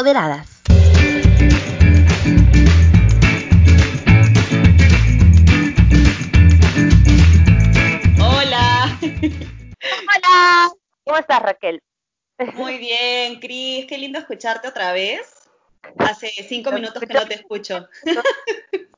Empoderadas. Hola. Hola. ¿Cómo estás, Raquel? Muy bien, Cris. Qué lindo escucharte otra vez. Hace cinco minutos que no te escucho.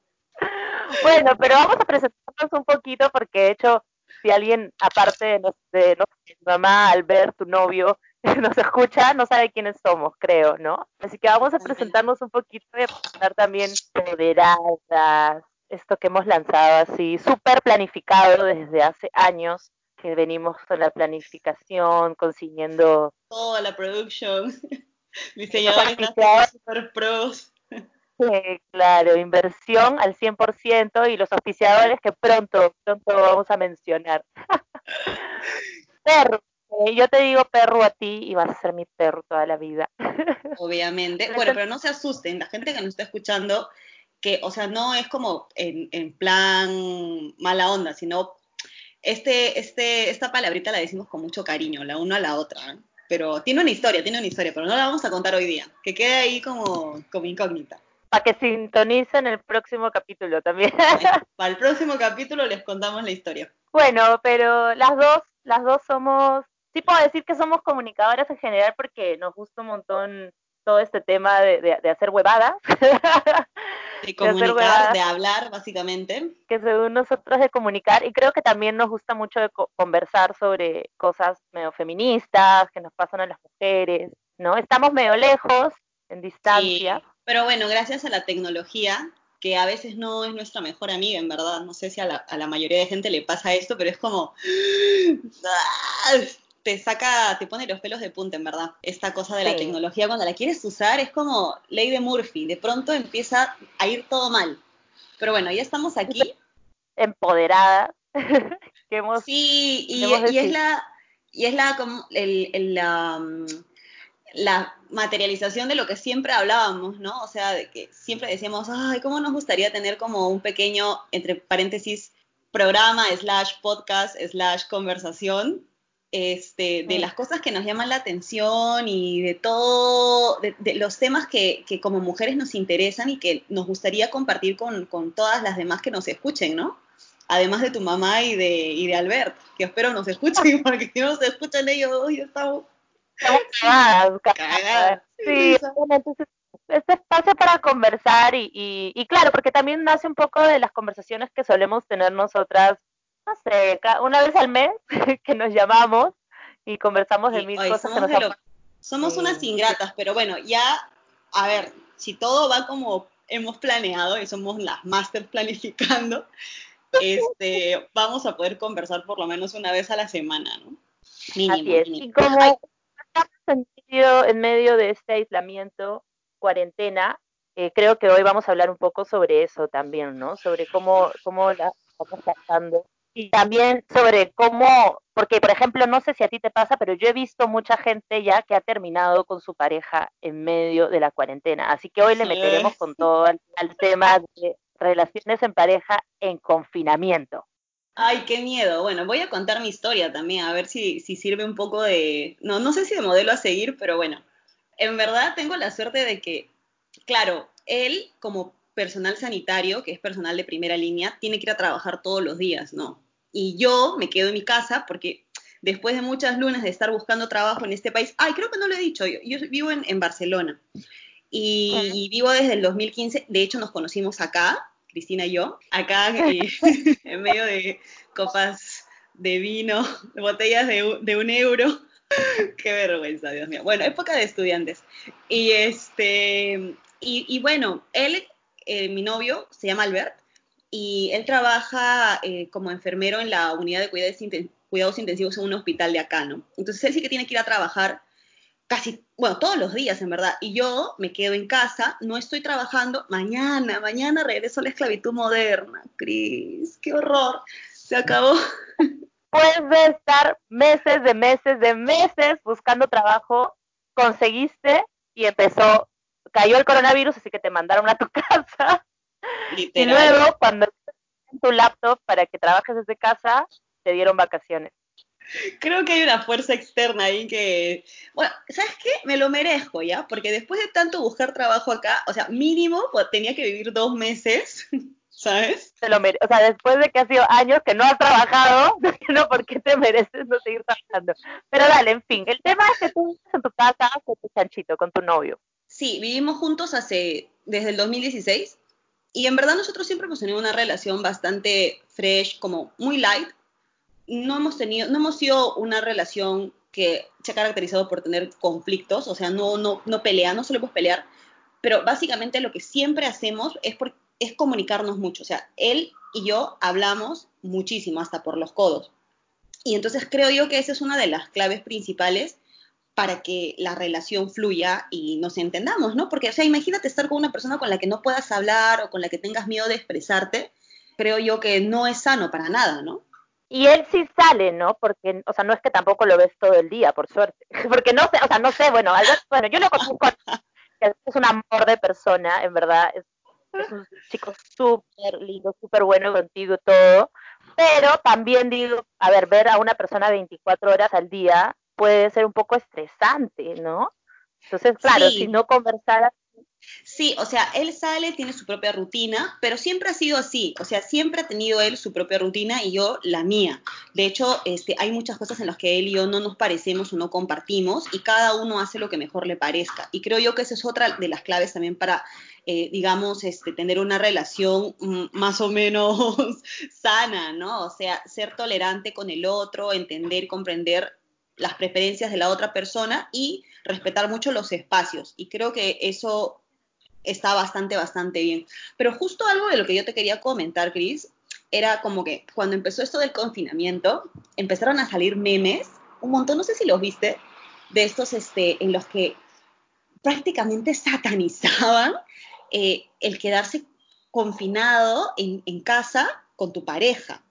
Bueno, pero vamos a presentarnos un poquito porque de hecho, si alguien, aparte de, nos, de no, mamá, Albert, tu novio, nos escucha, no sabe quiénes somos, creo, ¿no? Así que vamos a presentarnos un poquito y a presentar también Poderadas, esto que hemos lanzado así, súper planificado desde hace años, que venimos con la planificación, consiguiendo... Toda la producción, diseñadores super pros. Sí, claro, inversión al 100% y los auspiciadores que pronto, pronto vamos a mencionar. perro, eh, yo te digo perro a ti y vas a ser mi perro toda la vida. Obviamente. Bueno, pero no se asusten, la gente que nos está escuchando, que, o sea, no es como en, en plan mala onda, sino este, este, esta palabrita la decimos con mucho cariño, la una a la otra. ¿eh? Pero tiene una historia, tiene una historia, pero no la vamos a contar hoy día, que quede ahí como, como incógnita. Para que sintonicen el próximo capítulo también. Para el próximo capítulo les contamos la historia. Bueno, pero las dos, las dos somos, sí puedo decir que somos comunicadoras en general porque nos gusta un montón todo este tema de, de, de hacer huevadas. De comunicar, de, huevadas, de, hablar, básicamente. Que según nosotros de comunicar, y creo que también nos gusta mucho de co conversar sobre cosas medio feministas que nos pasan a las mujeres, ¿no? Estamos medio lejos, en distancia. Sí, pero bueno, gracias a la tecnología, que a veces no es nuestra mejor amiga, en verdad. No sé si a la, a la mayoría de gente le pasa esto, pero es como... te saca, te pone los pelos de punta, en verdad. Esta cosa de la sí. tecnología, cuando la quieres usar, es como ley de Murphy. De pronto empieza a ir todo mal. Pero bueno, ya estamos aquí. Empoderadas. que hemos, sí, y, y es la, y es la, como el, el, la, la materialización de lo que siempre hablábamos, ¿no? O sea, de que siempre decíamos, ay, ¿cómo nos gustaría tener como un pequeño, entre paréntesis, programa, slash podcast, slash conversación, este, de las cosas que nos llaman la atención y de todo, de, de los temas que, que, como mujeres nos interesan y que nos gustaría compartir con, con, todas las demás que nos escuchen, ¿no? Además de tu mamá y de, y de Albert, que espero nos escuchen, porque si no se escuchan ellos dos, ya estamos... Cagadas, cagadas. Sí, entonces este espacio para conversar y, y, y claro, porque también nace un poco de las conversaciones que solemos tener nosotras no sé, una vez al mes que nos llamamos y conversamos de sí, mil oye, cosas que nos de lo, Somos unas ingratas, pero bueno, ya, a ver, si todo va como hemos planeado y somos las masters planificando, este, vamos a poder conversar por lo menos una vez a la semana, ¿no? Mínimo, Así es. Mínimo. Y como estamos en medio, en medio de este aislamiento, cuarentena, eh, creo que hoy vamos a hablar un poco sobre eso también, ¿no? Sobre cómo, cómo la estamos pasando y también sobre cómo, porque por ejemplo, no sé si a ti te pasa, pero yo he visto mucha gente ya que ha terminado con su pareja en medio de la cuarentena. Así que hoy le meteremos con todo al, al tema de relaciones en pareja en confinamiento. Ay, qué miedo. Bueno, voy a contar mi historia también, a ver si, si sirve un poco de, no, no sé si de modelo a seguir, pero bueno, en verdad tengo la suerte de que, claro, él como personal sanitario, que es personal de primera línea, tiene que ir a trabajar todos los días, ¿no? Y yo me quedo en mi casa porque después de muchas lunas de estar buscando trabajo en este país, ay, creo que no lo he dicho, yo, yo vivo en, en Barcelona y, uh -huh. y, vivo desde el 2015, de hecho nos conocimos acá, Cristina y yo, acá eh, en medio de copas de vino, botellas de, de un euro. Qué vergüenza, Dios mío. Bueno, época de estudiantes. Y este, y, y bueno, él eh, mi novio se llama Albert y él trabaja eh, como enfermero en la unidad de cuidados, cuidados, intensivos en un hospital de acá, ¿no? Entonces él sí que tiene que ir a trabajar casi, bueno, todos los días en verdad, y yo me quedo en casa, no estoy trabajando, mañana, mañana regreso a la esclavitud moderna, Cris, qué horror, se acabó. Puedes estar meses de meses de meses buscando trabajo, conseguiste y empezó cayó el coronavirus, así que te mandaron a tu casa. Literal. Y luego, cuando tu laptop para que trabajes desde casa, te dieron vacaciones. Creo que hay una fuerza externa ahí que, bueno, ¿sabes qué? Me lo merezco ya, porque después de tanto buscar trabajo acá, o sea, mínimo pues, tenía que vivir dos meses, ¿sabes? Te lo o sea, después de que ha sido años que no has trabajado, no, ¿por qué te mereces no seguir trabajando? Pero dale, en fin, el tema es que tú vives en tu casa con tu chanchito, con tu novio. Sí, vivimos juntos desde el 2016, y en verdad nosotros siempre hemos tenido una relación bastante fresh, como muy light, no hemos tenido, no hemos sido una relación que se ha caracterizado por tener conflictos, o sea, no, no, no pelea, no solemos pelear, pero básicamente lo que siempre hacemos es, es comunicarnos mucho, o sea, él y yo hablamos muchísimo, hasta por los codos. Y entonces creo yo que esa es una de las claves principales para que la relación fluya y nos entendamos, ¿no? Porque, o sea, imagínate estar con una persona con la que no puedas hablar o con la que tengas miedo de expresarte, creo yo que no es sano para nada, ¿no? Y él sí sale, ¿no? Porque, o sea, no es que tampoco lo ves todo el día, por suerte. Porque no sé, o sea, no sé, bueno, bueno, yo lo conozco, es un amor de persona, en verdad, es, un chico súper lindo, súper bueno contigo, todo. Pero también digo, a ver, ver a una persona 24 horas al día puede ser un poco estresante, ¿no? Entonces, claro, si no conversara Sí, o sea, él sale, tiene su propia rutina, pero siempre ha sido así, o sea, siempre ha tenido él su propia rutina y yo la mía. De hecho, este, hay muchas cosas en las que él y yo no nos parecemos o no compartimos y cada uno hace lo que mejor le parezca. Y creo yo que esa es otra de las claves también para, eh, digamos, este, tener una relación mm, más o menos sana, ¿no? O sea, ser tolerante con el otro, entender, comprender las preferencias de la otra persona y respetar mucho los espacios. Y creo que eso está bastante, bastante bien. Pero justo algo de lo que yo te quería comentar, Cris, era como que cuando empezó esto del confinamiento, empezaron a salir memes, un montón, no sé si los viste, de estos este, en los que prácticamente satanizaban eh, el quedarse confinado en, en, casa con tu pareja.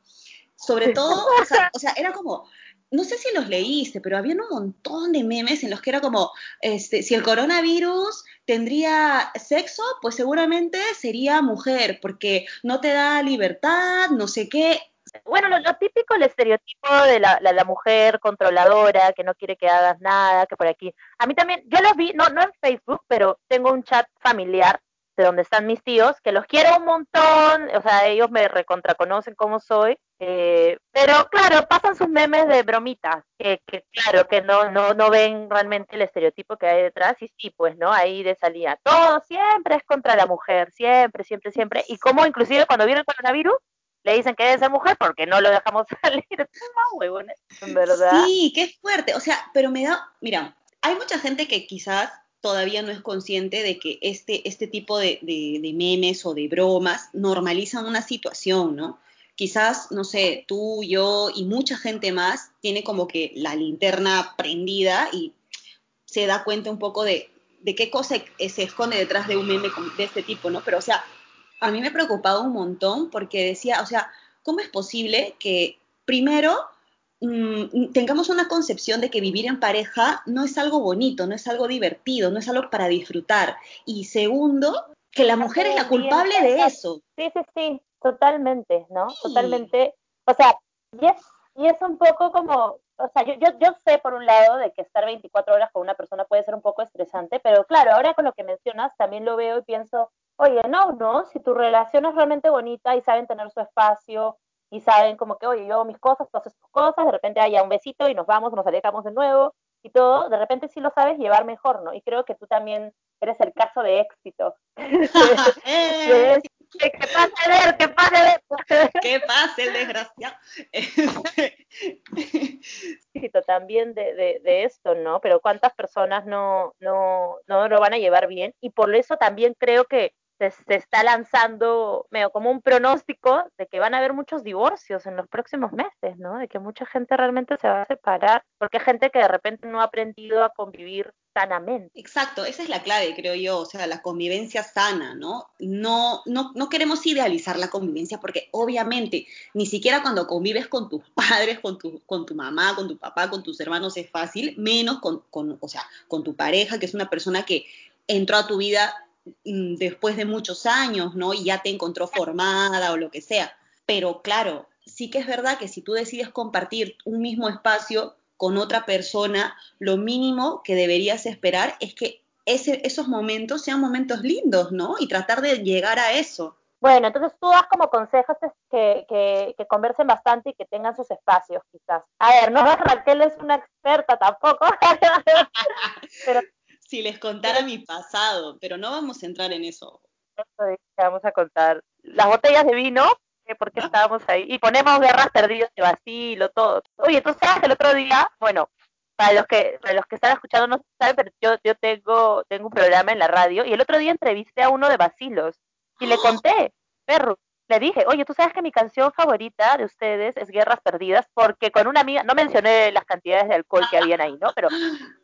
Sobre todo, o sea, o sea, era como, no sé si los leíste, pero había un montón de memes en los que era como, este, si el coronavirus tendría sexo, pues seguramente sería mujer, porque no te da libertad, no sé qué. Bueno, lo, típico, el estereotipo de la, la, mujer controladora, que no quiere que hagas nada, que por aquí. A mí también, yo los vi, no, no en Facebook, pero tengo un chat familiar de donde están mis tíos, que los quiero un montón, o sea, ellos me recontraconocen cómo soy, eh, pero claro, pasan sus memes de bromitas, que, claro, que no, no, no ven realmente el estereotipo que hay detrás, y sí, pues, ¿no? Ahí de salida, todo siempre es contra la mujer, siempre, siempre, siempre, y como inclusive cuando viene el coronavirus, le dicen que debe ser mujer porque no lo dejamos salir, verdad. Sí, qué fuerte, o sea, pero me da, mira, hay mucha gente que quizás todavía no es consciente de que este, este tipo de, memes o de bromas normalizan una situación, ¿no? Quizás, no sé, tú, yo y mucha gente más tiene como que la linterna prendida y se da cuenta un poco de, de qué cosa se esconde detrás de un meme de este tipo, ¿no? Pero, o sea, a mí me preocupaba un montón porque decía, o sea, ¿cómo es posible que primero Mm, tengamos una concepción de que vivir en pareja no es algo bonito, no es algo divertido, no es algo para disfrutar. Y segundo, que la mujer es la culpable de eso. Sí, sí, sí, totalmente, ¿no? Totalmente. O sea, y es, y es un poco como, o sea, yo, yo, yo sé por un lado de que estar 24 horas con una persona puede ser un poco estresante, pero claro, ahora con lo que mencionas también lo veo y pienso, oye, no, no, si tu relación es realmente bonita y saben tener su espacio, y saben como que, oye, yo hago mis cosas, tú haces tus cosas, de repente haya un besito y nos vamos, nos alejamos de nuevo y todo, de repente sí lo sabes llevar mejor, ¿no? Y creo que tú también eres el caso de éxito. Eh. que, pase ver, que pase ver. que pase el desgraciado. éxito también de, de, de, esto, ¿no? Pero cuántas personas no, no, no lo van a llevar bien y por eso también creo que se, está lanzando medio como un pronóstico de que van a haber muchos divorcios en los próximos meses, ¿no? De que mucha gente realmente se va a separar, porque hay gente que de repente no ha aprendido a convivir sanamente. Exacto, esa es la clave, creo yo, o sea, la convivencia sana, ¿no? No, no, no queremos idealizar la convivencia porque obviamente ni siquiera cuando convives con tus padres, con tu, con tu mamá, con tu papá, con tus hermanos es fácil, menos con, con, o sea, con tu pareja, que es una persona que entró a tu vida después de muchos años, ¿no? Y ya te encontró formada o lo que sea. Pero claro, sí que es verdad que si tú decides compartir un mismo espacio con otra persona, lo mínimo que deberías esperar es que esos momentos sean momentos lindos, ¿no? Y tratar de llegar a eso. Bueno, entonces tú das como consejos que, que, que, conversen bastante y que tengan sus espacios, quizás. A ver, no Raquel es una experta tampoco. pero, si les contara mi pasado, pero no vamos a entrar en eso. Vamos a contar las botellas de vino, porque estábamos ahí, y ponemos guerras perdidas de vacilo, todo. Oye, tú sabes, el otro día, bueno, para los que para los que están escuchando no saben, pero yo, yo tengo, tengo un programa en la radio, y el otro día entrevisté a uno de vacilos, y le conté, perro, le dije, oye, tú sabes que mi canción favorita de ustedes es Guerras Perdidas, porque con una amiga, no mencioné las cantidades de alcohol que habían ahí, ¿no? Pero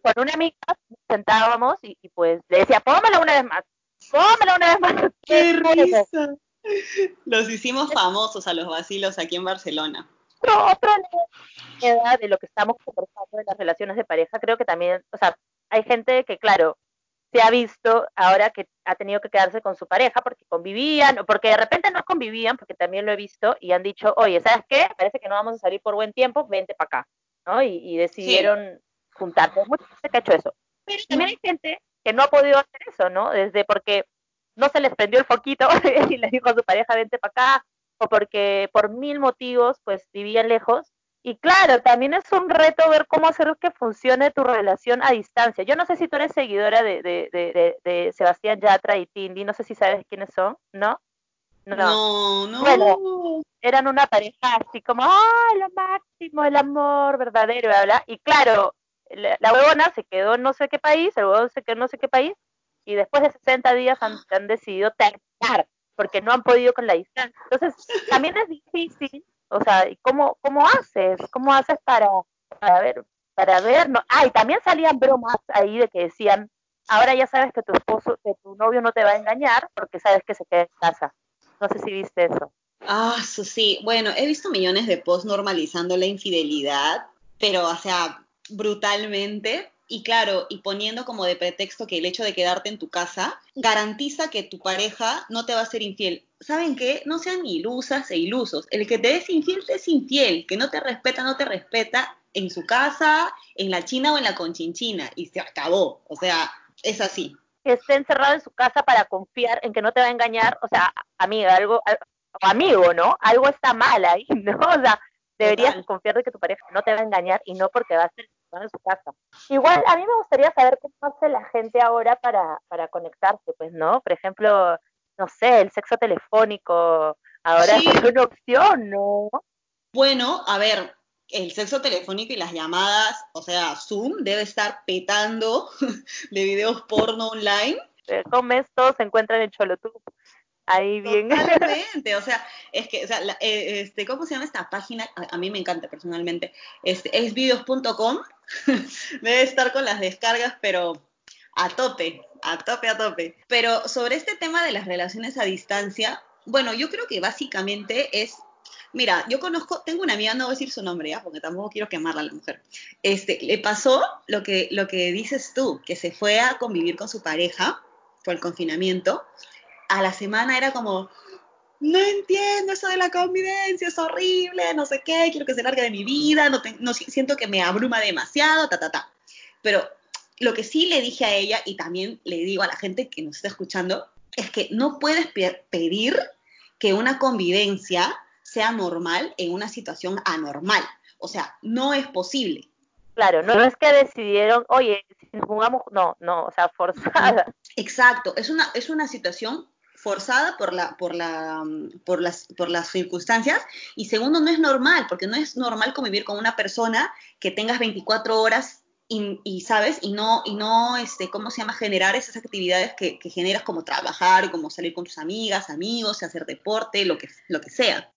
con una amiga nos sentábamos y, pues le decía, pónmela una vez más, pónmela una vez más. ¡Qué risa! Los hicimos famosos a los vacilos aquí en Barcelona. Pero otra edad de lo que estamos conversando de las relaciones de pareja, creo que también, o sea, hay gente que, claro, se ha visto ahora que ha tenido que quedarse con su pareja porque convivían o porque de repente no convivían, porque también lo he visto y han dicho, oye, ¿sabes qué? Parece que no vamos a salir por buen tiempo, vente para acá, ¿no? Y, decidieron juntarse. Mucha gente que ha hecho eso. Pero también hay gente que no ha podido hacer eso, ¿no? Desde porque no se les prendió el foquito y les dijo a su pareja, vente para acá, o porque por mil motivos, pues vivían lejos y claro, también es un reto ver cómo hacer que funcione tu relación a distancia. Yo no sé si tú eres seguidora de, de, de, de Sebastián Yatra y Tindy, no sé si sabes quiénes son, ¿no? No, no. Bueno, eran una pareja así como, ¡ah, lo máximo, el amor verdadero! Y, y claro, la, huevona se quedó en no sé qué país, el huevón se quedó en no sé qué país, y después de 60 días han, han decidido terminar, porque no han podido con la distancia. Entonces, también es difícil o sea, ¿cómo, cómo haces? ¿Cómo haces para, para ver? Para ver, no. Ah, y también salían bromas ahí de que decían, ahora ya sabes que tu esposo, que tu novio no te va a engañar porque sabes que se queda en casa. No sé si viste eso. Ah, sí. Bueno, he visto millones de posts normalizando la infidelidad, pero, o sea, brutalmente. Y claro, y poniendo como de pretexto que el hecho de quedarte en tu casa garantiza que tu pareja no te va a ser infiel. ¿Saben qué? No sean ilusas e ilusos. El que te es infiel te es infiel. Que no te respeta, no te respeta en su casa, en la China o en la conchinchina. Y se acabó. O sea, es así. Que esté encerrado en su casa para confiar en que no te va a engañar. O sea, amiga, algo, amigo, ¿no? Algo está mal ahí, ¿no? O sea, deberías confiar de que tu pareja no te va a engañar y no porque va a ser en su casa. Igual, a mí me gustaría saber cómo hace la gente ahora para, para conectarse, pues, ¿no? Por ejemplo, no sé, el sexo telefónico, ahora es una opción, ¿no? Bueno, a ver, el sexo telefónico y las llamadas, o sea, Zoom debe estar petando de videos porno online. ¿Cómo todos se encuentran en Cholotú. Ahí bien. Totalmente, o sea, es que, o sea, eh, este, ¿cómo se llama esta página? A, mí me encanta personalmente. Este, es videos.com. Debe estar con las descargas, pero a tope, a tope, a tope. Pero sobre este tema de las relaciones a distancia, bueno, yo creo que básicamente es Mira, yo conozco, tengo una amiga, no voy a decir su nombre ya, porque tampoco quiero quemarla a la mujer. Este, le pasó lo que, lo que dices tú, que se fue a convivir con su pareja por el confinamiento a la semana era como, no entiendo eso de la convivencia, es horrible, no sé qué, quiero que se largue de mi vida, no, no siento que me abruma demasiado, ta, ta, ta. Pero lo que sí le dije a ella y también le digo a la gente que nos está escuchando es que no puedes pedir que una convivencia sea normal en una situación anormal. O sea, no es posible. Claro, no, es que decidieron, oye, si jugamos, no, no, o sea, forzada. Exacto, es una, es una situación forzada por, la, por, la, por, las, por las circunstancias y segundo, no es normal, porque no es normal convivir con una persona que tengas 24 horas y, sabes, y no, y no, este, ¿cómo se llama? Generar esas actividades que, que, generas como trabajar, como salir con tus amigas, amigos, hacer deporte, lo que, lo que sea.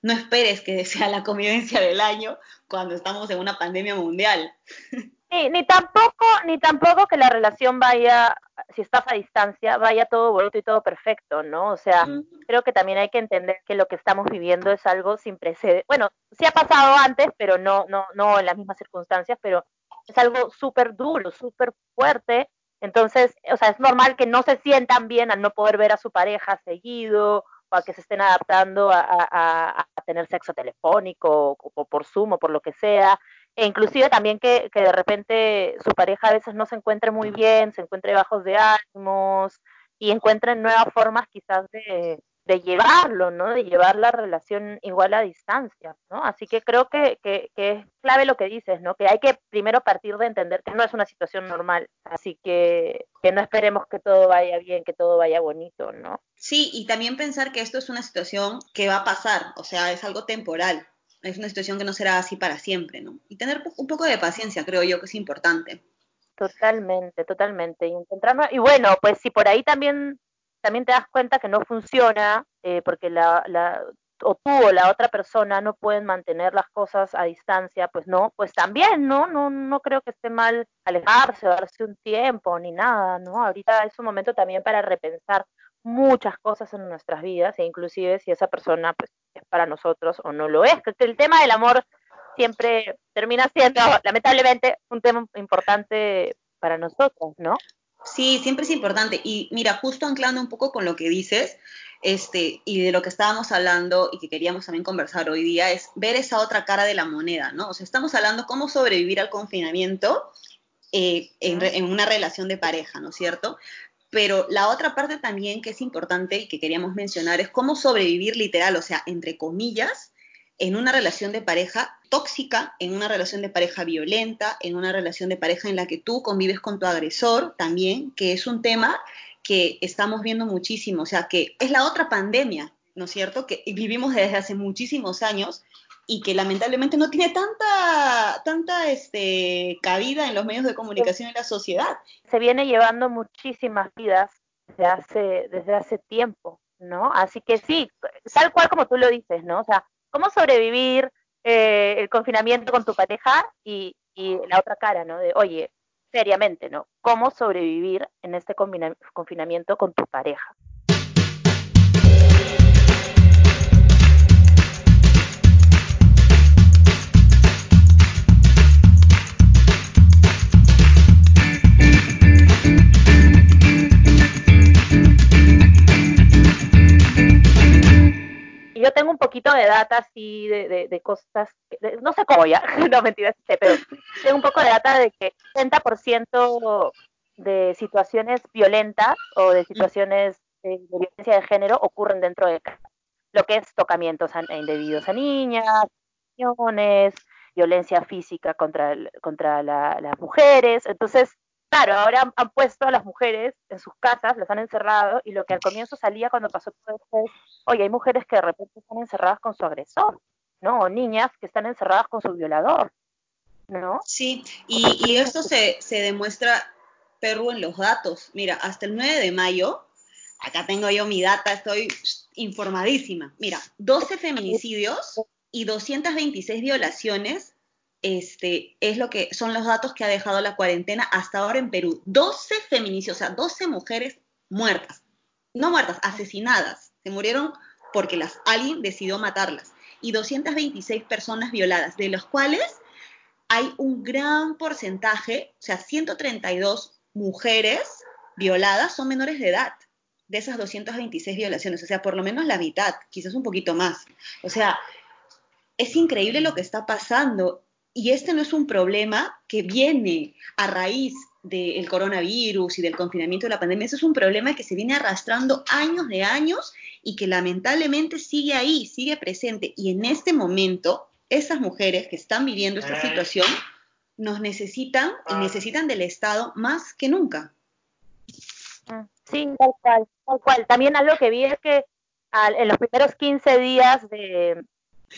No esperes que sea la convivencia del año cuando estamos en una pandemia mundial. ni tampoco, ni tampoco que la relación vaya, si estás a distancia, vaya todo bonito y todo perfecto, ¿no? O sea, creo que también hay que entender que lo que estamos viviendo es algo sin precedentes. Bueno, sí ha pasado antes, pero no, no, no en las mismas circunstancias, pero es algo súper duro, súper fuerte. Entonces, o sea, es normal que no se sientan bien al no poder ver a su pareja seguido, a que se estén adaptando a, tener sexo telefónico o, por Zoom o por lo que sea, e inclusive también que, que, de repente su pareja a veces no se encuentre muy bien, se encuentre bajos de ánimos y encuentren nuevas formas quizás de, de llevarlo, ¿no? De llevar la relación igual a distancia, ¿no? Así que creo que, que, es clave lo que dices, ¿no? Que hay que primero partir de entender que no es una situación normal, así que, que no esperemos que todo vaya bien, que todo vaya bonito, ¿no? Sí, y también pensar que esto es una situación que va a pasar, o sea, es algo temporal, es una situación que no será así para siempre, ¿no? Y tener un poco de paciencia, creo yo que es importante. Totalmente, totalmente. Y, encontrarnos, y bueno, pues si por ahí también también te das cuenta que no funciona eh, porque la, la, o tú o la otra persona no pueden mantener las cosas a distancia, pues no, pues también, ¿no? No, no creo que esté mal alejarse, darse un tiempo, ni nada, ¿no? Ahorita es un momento también para repensar muchas cosas en nuestras vidas, e inclusive si esa persona pues es para nosotros o no lo es. El tema del amor siempre termina siendo, lamentablemente, un tema importante para nosotros, ¿no? Sí, siempre es importante. Y mira, justo anclando un poco con lo que dices, este, y de lo que estábamos hablando y que queríamos también conversar hoy día, es ver esa otra cara de la moneda, ¿no? O sea, estamos hablando cómo sobrevivir al confinamiento eh, en una relación de pareja, ¿no es cierto? Pero la otra parte también que es importante y que queríamos mencionar es cómo sobrevivir literal, o sea, entre comillas, en una relación de pareja tóxica, en una relación de pareja violenta, en una relación de pareja en la que tú convives con tu agresor también, que es un tema que estamos viendo muchísimo, o sea, que es la otra pandemia, ¿no es cierto? Que vivimos desde hace muchísimos años y que lamentablemente no tiene tanta, tanta este, cabida en los medios de comunicación en la sociedad. Se viene llevando muchísimas vidas desde hace, desde hace tiempo, ¿no? Así que sí, tal cual como tú lo dices, ¿no? O sea, cómo sobrevivir eh, el confinamiento con tu pareja y, y, la otra cara, ¿no? De, oye, seriamente, ¿no? ¿Cómo sobrevivir en este confinamiento con tu pareja? Poquito de data así de, de, cosas, no sé cómo ya, no mentiras, pero tengo un poco de data de que 60% de situaciones violentas o de situaciones de, violencia de género ocurren dentro de casa. Lo que es tocamientos indebidos a niñas, violencia física contra, contra las mujeres. Entonces, Claro, ahora han, puesto a las mujeres en sus casas, las han encerrado, y lo que al comienzo salía cuando pasó todo esto es, oye, hay mujeres que de repente están encerradas con su agresor, ¿no? O niñas que están encerradas con su violador, ¿no? Sí, y, esto se, se demuestra, Perú, en los datos. Mira, hasta el 9 de mayo, acá tengo yo mi data, estoy informadísima. Mira, 12 feminicidios y 226 violaciones este, es lo que son los datos que ha dejado la cuarentena hasta ahora en Perú. 12 feminicidios, o sea, 12 mujeres muertas, no muertas, asesinadas. Se murieron porque las, alguien decidió matarlas. Y 226 personas violadas, de los cuales hay un gran porcentaje, o sea, 132 mujeres violadas son menores de edad de esas 226 violaciones, o sea, por lo menos la mitad, quizás un poquito más. O sea, es increíble lo que está pasando y este no es un problema que viene a raíz del coronavirus y del confinamiento de la pandemia, este es un problema que se viene arrastrando años de años y que lamentablemente sigue ahí, sigue presente. Y en este momento, esas mujeres que están viviendo esta situación nos necesitan y necesitan del Estado más que nunca. Ah, sí, tal cual, tal cual. También algo que vi es que en los primeros 15 días de,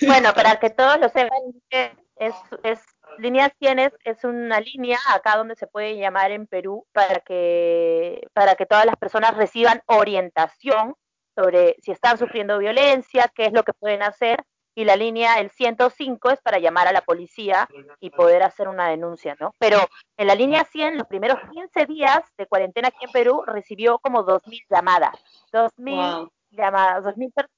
bueno, para que todos lo sepan, es, es Línea 100 es, una línea acá donde se puede llamar en Perú para que, para que todas las personas reciban orientación sobre si están sufriendo violencia, qué es lo que pueden hacer. Y la línea, el 105, es para llamar a la policía y poder hacer una denuncia, ¿no? Pero en la línea 100, los primeros 15 días de cuarentena aquí en Perú, recibió como 2.000 llamadas. 2.000 llamadas, 2.000 personas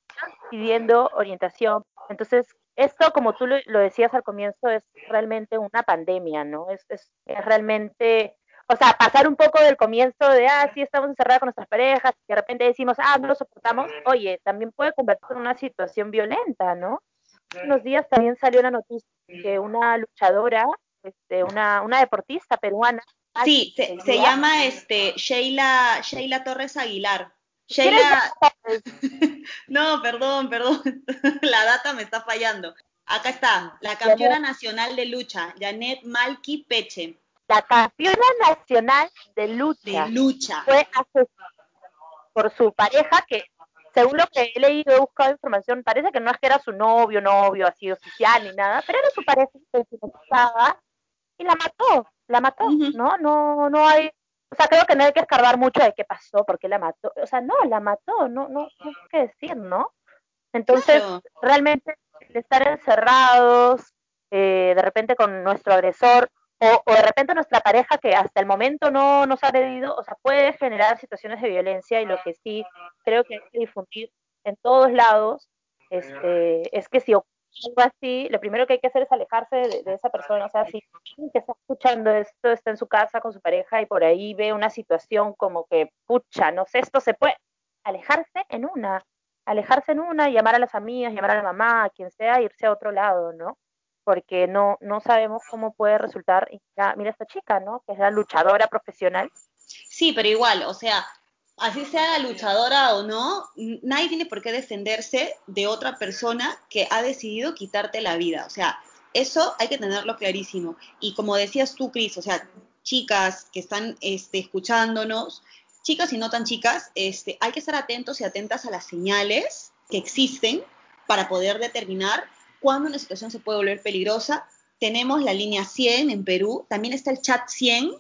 pidiendo orientación. Entonces, esto, como tú lo, decías al comienzo, es realmente una pandemia, ¿no? Es, es, realmente o sea, pasar un poco del comienzo de, ah, sí, estamos encerradas con nuestras parejas, y de repente decimos, ah, no lo soportamos, oye, también puede convertirse en una situación violenta, ¿no? Unos días también salió la noticia que una luchadora, este, una, una deportista peruana. Sí, se, llama este, Sheila, Sheila Torres Aguilar. Sheila. no, perdón, perdón. la data me está fallando. Acá está, la campeona nacional de lucha, Janet Malky Peche la campeona nacional de lucha, lucha. fue asesinada por su pareja que según lo que he leído he buscado información parece que no es que era su novio novio así oficial ni nada pero era su pareja que y la mató la mató no no no hay o sea creo que no hay que escarbar mucho de qué pasó por qué la mató. O sea no la mató no no no hay que decir no entonces realmente estar encerrados eh, de repente con nuestro agresor o, de repente nuestra pareja que hasta el momento no nos ha agredido, o sea, puede generar situaciones de violencia y lo que sí creo que hay que difundir en todos lados este, es que si ocurre algo así, lo primero que hay que hacer es alejarse de, esa persona, o sea, si que está escuchando esto, está en su casa con su pareja y por ahí ve una situación como que, pucha, no sé, esto se puede, alejarse en una, alejarse en una, llamar a las amigas, llamar a la mamá, a quien sea, irse a otro lado, ¿no? porque no, no sabemos cómo puede resultar. Mira, esta chica, ¿no? Que es la luchadora profesional. Sí, pero igual, o sea, así sea luchadora o no, nadie tiene por qué defenderse de otra persona que ha decidido quitarte la vida. O sea, eso hay que tenerlo clarísimo. Y como decías tú, Cris, o sea, chicas que están este, escuchándonos, chicas y no tan chicas, este, hay que estar atentos y atentas a las señales que existen para poder determinar cuando una situación se puede volver peligrosa. Tenemos la línea 100 en Perú, también está el chat 100,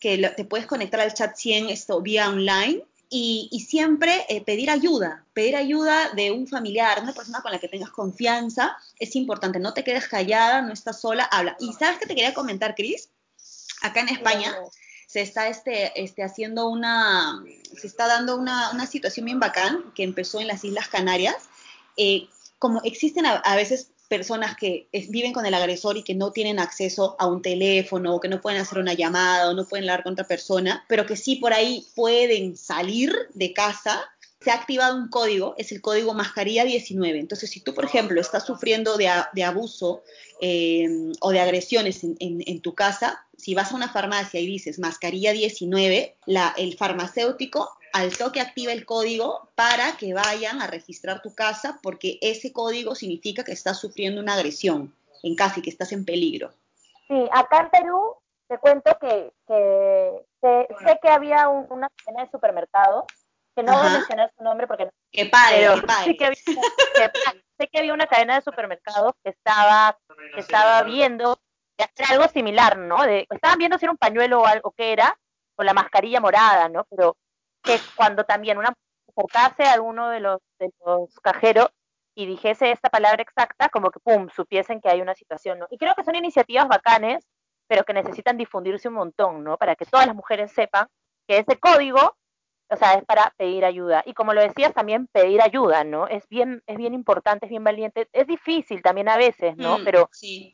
que te puedes conectar al chat 100 esto vía online. Y, siempre eh, pedir ayuda, pedir ayuda de un familiar, una persona con la que tengas confianza, es importante, no te quedes callada, no estás sola, habla. Y sabes que te quería comentar, Cris, acá en España se está este, este, haciendo una, se está dando una, una situación bien bacán que empezó en las Islas Canarias. Eh, como existen a, veces personas que viven con el agresor y que no tienen acceso a un teléfono o que no pueden hacer una llamada o no pueden hablar con otra persona, pero que sí por ahí pueden salir de casa, se ha activado un código, es el código mascarilla 19. Entonces, si tú, por ejemplo, estás sufriendo de, abuso eh, o de agresiones en, tu casa, si vas a una farmacia y dices mascarilla 19, la, el farmacéutico al toque activa el código para que vayan a registrar tu casa porque ese código significa que estás sufriendo una agresión en casa y que estás en peligro. Sí, acá en Perú te cuento que, sé que había una cadena de supermercados, que no voy a mencionar su nombre porque... ¡Qué padre, qué padre. Sé que, había, sé que había una cadena de supermercados que estaba, que estaba viendo hacer algo similar, ¿no? De, estaban viendo si era un pañuelo o algo que era, o la mascarilla morada, ¿no? Pero que cuando también una acercase a alguno de los, de los cajeros y dijese esta palabra exacta, como que pum, supiesen que hay una situación, ¿no? Y creo que son iniciativas bacanes, pero que necesitan difundirse un montón, ¿no? Para que todas las mujeres sepan que ese código, o sea, es para pedir ayuda. Y como lo decías, también pedir ayuda, ¿no? Es bien, es bien importante, es bien valiente. Es difícil también a veces, ¿no? Mm, pero sí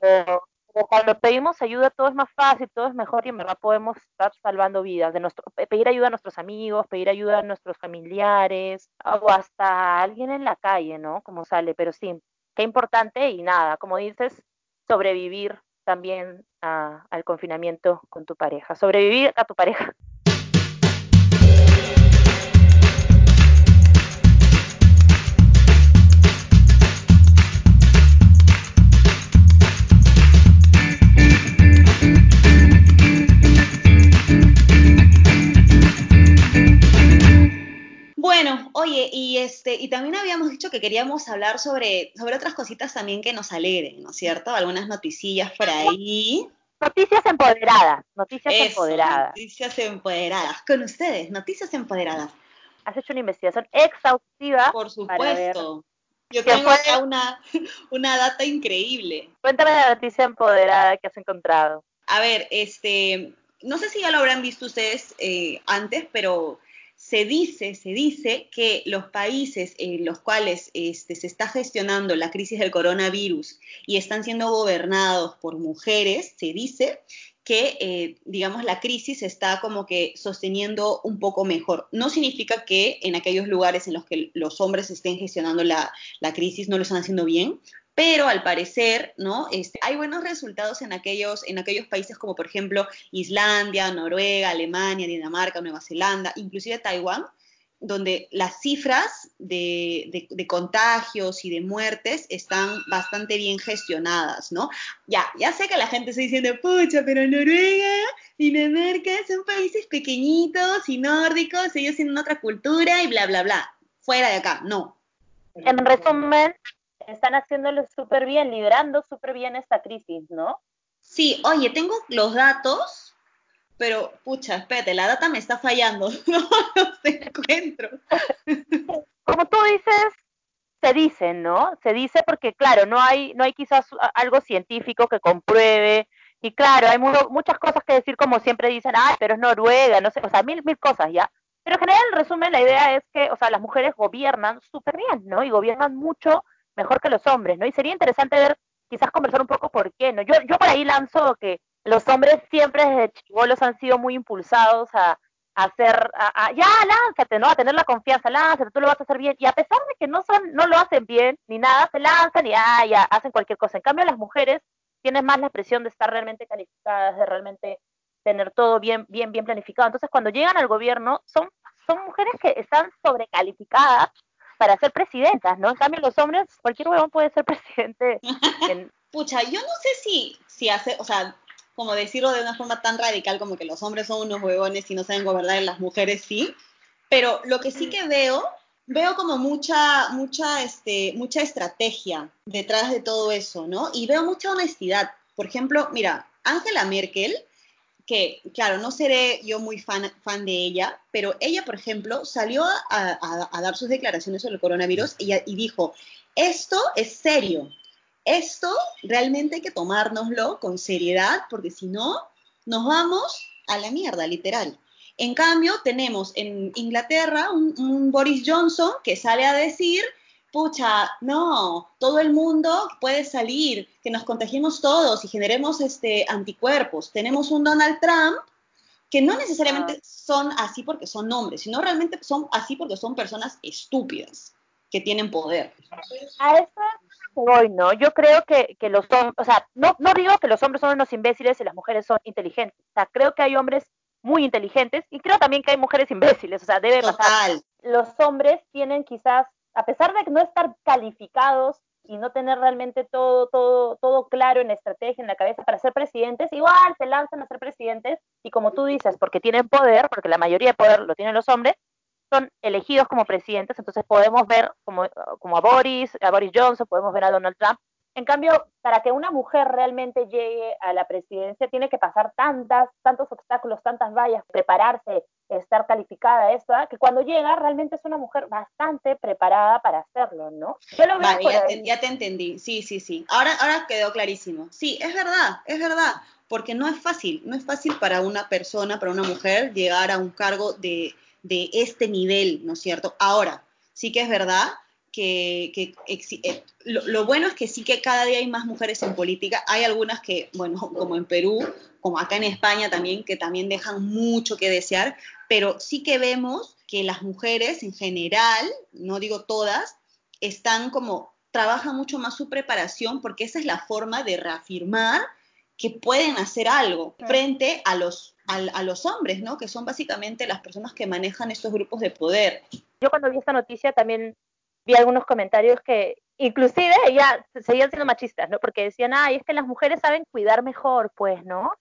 cuando pedimos ayuda todo es más fácil, todo es mejor y en verdad podemos estar salvando vidas. De nuestro, pedir ayuda a nuestros amigos, pedir ayuda a nuestros familiares o hasta a alguien en la calle, ¿no? Como sale, pero sí, qué importante y nada, como dices, sobrevivir también al confinamiento con tu pareja, sobrevivir a tu pareja. Este, y también habíamos dicho que queríamos hablar sobre, sobre otras cositas también que nos alegren, ¿no es cierto? Algunas noticillas por ahí. Noticias empoderadas, noticias empoderadas. Noticias empoderadas. Con ustedes, noticias empoderadas. Has hecho una investigación exhaustiva. Por supuesto. Yo tengo acá una, una data increíble. Cuéntame la noticia empoderada que has encontrado. A ver, este, no sé si ya lo habrán visto ustedes eh, antes, pero se dice, se dice que los países en los cuales este, se está gestionando la crisis del coronavirus y están siendo gobernados por mujeres, se dice que, eh, digamos, la crisis está como que sosteniendo un poco mejor. No significa que en aquellos lugares en los que los hombres estén gestionando la, la crisis no lo están haciendo bien, pero al parecer, ¿no? Este, hay buenos resultados en aquellos, en aquellos países como por ejemplo Islandia, Noruega, Alemania, Dinamarca, Nueva Zelanda, inclusive Taiwán, donde las cifras de, contagios y de muertes están bastante bien gestionadas, ¿no? Ya, ya sé que la gente está diciendo, pucha, pero Noruega, Dinamarca son países pequeñitos y nórdicos, ellos tienen otra cultura y bla, bla, bla. Fuera de acá, no. En resumen, están haciéndolo súper bien, liderando súper bien esta crisis, ¿no? Sí, oye, tengo los datos pero pucha, espérate, la data me está fallando, no los encuentro. Como tú dices, se dice, ¿no? Se dice porque, claro, no hay, no hay quizás algo científico que compruebe, y claro, hay muchas cosas que decir, como siempre dicen, ay, pero es Noruega, no sé, o sea, mil, mil cosas ya. Pero en general, en resumen, la idea es que, o sea, las mujeres gobiernan súper bien, ¿no? Y gobiernan mucho mejor que los hombres, ¿no? Y sería interesante ver, quizás conversar un poco por qué, ¿no? Yo, yo por ahí lanzo que los hombres siempre desde chivolos han sido muy impulsados a, hacer, a, ya lánzate, ¿no? A tener la confianza, lánzate, tú lo vas a hacer bien. Y a pesar de que no son, no lo hacen bien ni nada, se lanzan y ah, ya hacen cualquier cosa. En cambio, las mujeres tienen más la presión de estar realmente calificadas, de realmente tener todo bien, bien, bien planificado. Entonces, cuando llegan al gobierno, son, son mujeres que están sobrecalificadas para ser presidentas, ¿no? En cambio, los hombres, cualquier huevón puede ser presidente. Pucha, yo no sé si, si hace, o sea, como decirlo de una forma tan radical como que los hombres son unos huevones y no saben gobernar, las mujeres sí, pero lo que sí que veo, veo como mucha, mucha, este, mucha estrategia detrás de todo eso, ¿no? Y veo mucha honestidad. Por ejemplo, mira, Angela Merkel, que claro, no seré yo muy fan, fan de ella, pero ella, por ejemplo, salió a, dar sus declaraciones sobre el coronavirus y, dijo, esto es serio, esto realmente hay que tomárnoslo con seriedad, porque si no, nos vamos a la mierda, literal. En cambio, tenemos en Inglaterra un, Boris Johnson que sale a decir, pucha, no, todo el mundo puede salir, que nos contagiemos todos y generemos este, anticuerpos. Tenemos un Donald Trump que no necesariamente ah. son así porque son hombres, sino realmente son así porque son personas estúpidas que tienen poder. A eso voy, ¿no? Yo creo que, que los hombres, o sea, no, no digo que los hombres son unos imbéciles y las mujeres son inteligentes. O sea, creo que hay hombres muy inteligentes y creo también que hay mujeres imbéciles. O sea, debe pasar. Los hombres tienen quizás, a pesar de no estar calificados y no tener realmente todo, todo, todo claro en la estrategia, en la cabeza para ser presidentes, igual se lanzan a ser presidentes y como tú dices, porque tienen poder, porque la mayoría de poder lo tienen los hombres, son elegidos como presidentes, entonces podemos ver como, como a Boris, a Boris Johnson, podemos ver a Donald Trump. En cambio, para que una mujer realmente llegue a la presidencia, tiene que pasar tantas, tantos obstáculos, tantas vallas, prepararse, estar calificada, esto, que cuando llega realmente es una mujer bastante preparada para hacerlo, ¿no? Yo lo vale, ya te, ya te, entendí, sí, sí, sí. Ahora, ahora quedó clarísimo. Sí, es verdad, es verdad, porque no es fácil, no es fácil para una persona, para una mujer, llegar a un cargo de, de este nivel, ¿no es cierto? Ahora, sí que es verdad que, eh, lo, bueno es que sí que cada día hay más mujeres en política. Hay algunas que, bueno, como en Perú, como acá en España también, que también dejan mucho que desear, pero sí que vemos que las mujeres en general, no digo todas, están como, trabajan mucho más su preparación porque esa es la forma de reafirmar que pueden hacer algo frente a los a, los hombres, ¿no? Que son básicamente las personas que manejan estos grupos de poder. Yo cuando vi esta noticia también vi algunos comentarios que inclusive ya seguían siendo machistas, ¿no? Porque decían, ay, es que las mujeres saben cuidar mejor, pues, ¿no?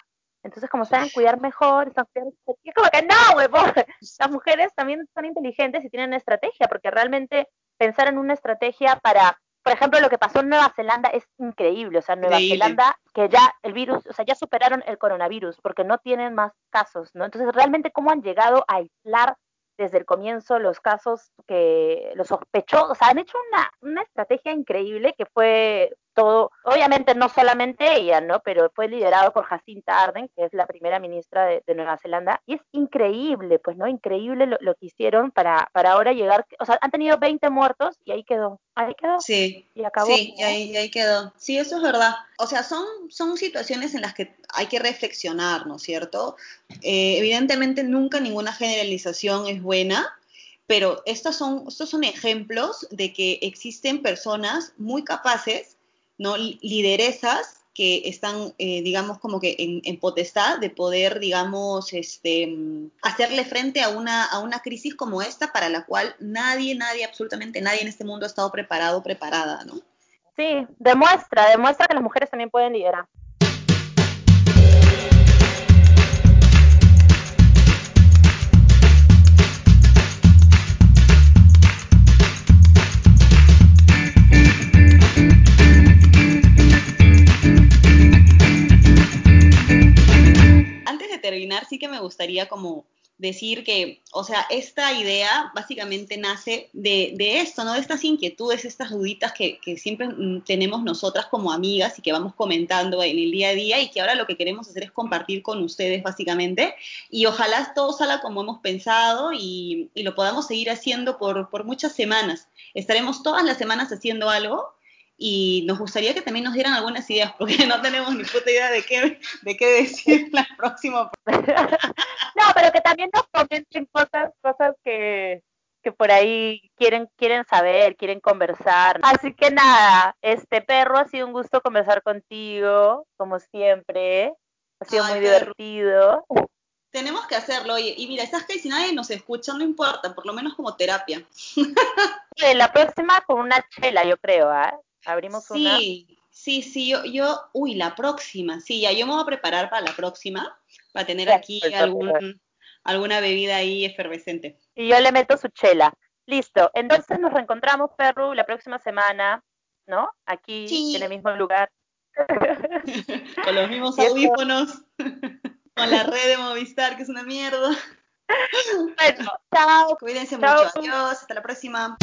Entonces, como saben cuidar mejor, están es como que no, güey, las mujeres también son inteligentes y tienen estrategia, porque realmente pensar en una estrategia para por ejemplo, lo que pasó en Nueva Zelanda es increíble. O sea, Nueva Zelanda, que ya el virus, o sea, ya superaron el coronavirus porque no tienen más casos, ¿no? Entonces, realmente, ¿cómo han llegado a aislar desde el comienzo los casos que los sospechosos, o sea, han hecho una, una estrategia increíble que fue todo, obviamente no solamente ella, ¿no? Pero fue liderado por Jacinta Arden, que es la primera ministra de, Nueva Zelanda, y es increíble, pues, ¿no? Increíble lo, que hicieron para, para ahora llegar, o sea, han tenido 20 muertos y ahí quedó, ahí quedó. Sí. Y acabó. Sí, y ahí, ahí quedó. Sí, eso es verdad. O sea, son, son situaciones en las que hay que reflexionar, ¿no es cierto? Eh, evidentemente nunca ninguna generalización es buena, pero estos son, estos son ejemplos de que existen personas muy capaces, ¿no? lideresas que están, eh, digamos, como que en, potestad de poder, digamos, este, hacerle frente a una, a una crisis como esta para la cual nadie, nadie, absolutamente nadie en este mundo ha estado preparado, preparada, ¿no? Sí, demuestra, demuestra que las mujeres también pueden liderar. Gustaría como decir que, o sea, esta idea básicamente nace de, esto, ¿no? De estas inquietudes, estas duditas que, siempre mm, tenemos nosotras como amigas y que vamos comentando en el día a día y que ahora lo que queremos hacer es compartir con ustedes básicamente y ojalá todo salga como hemos pensado y, lo podamos seguir haciendo por, por muchas semanas. Estaremos todas las semanas haciendo algo y nos gustaría que también nos dieran algunas ideas, porque no tenemos ni puta idea de qué, de qué decir la próxima. no, pero que también nos comenten cosas, cosas que, que por ahí quieren, quieren saber, quieren conversar. Así que nada, este perro ha sido un gusto conversar contigo, como siempre. Ha sido muy divertido. Tenemos que hacerlo, y, y mira, estás que si nadie nos escucha, no importa, por lo menos como terapia. la próxima con una chela, yo creo, ¿ah? Abrimos sí, una. Sí, sí, yo, yo, uy, la próxima, sí, ya yo me voy a preparar para la próxima, para tener aquí algún, alguna bebida ahí efervescente. Y yo le meto su chela. Listo, entonces nos reencontramos, Perru, la próxima semana, ¿no? Aquí, en el mismo lugar. con los mismos audífonos, con la red de Movistar, que es una mierda. Bueno, chao. Cuídense mucho. Adiós, hasta la próxima.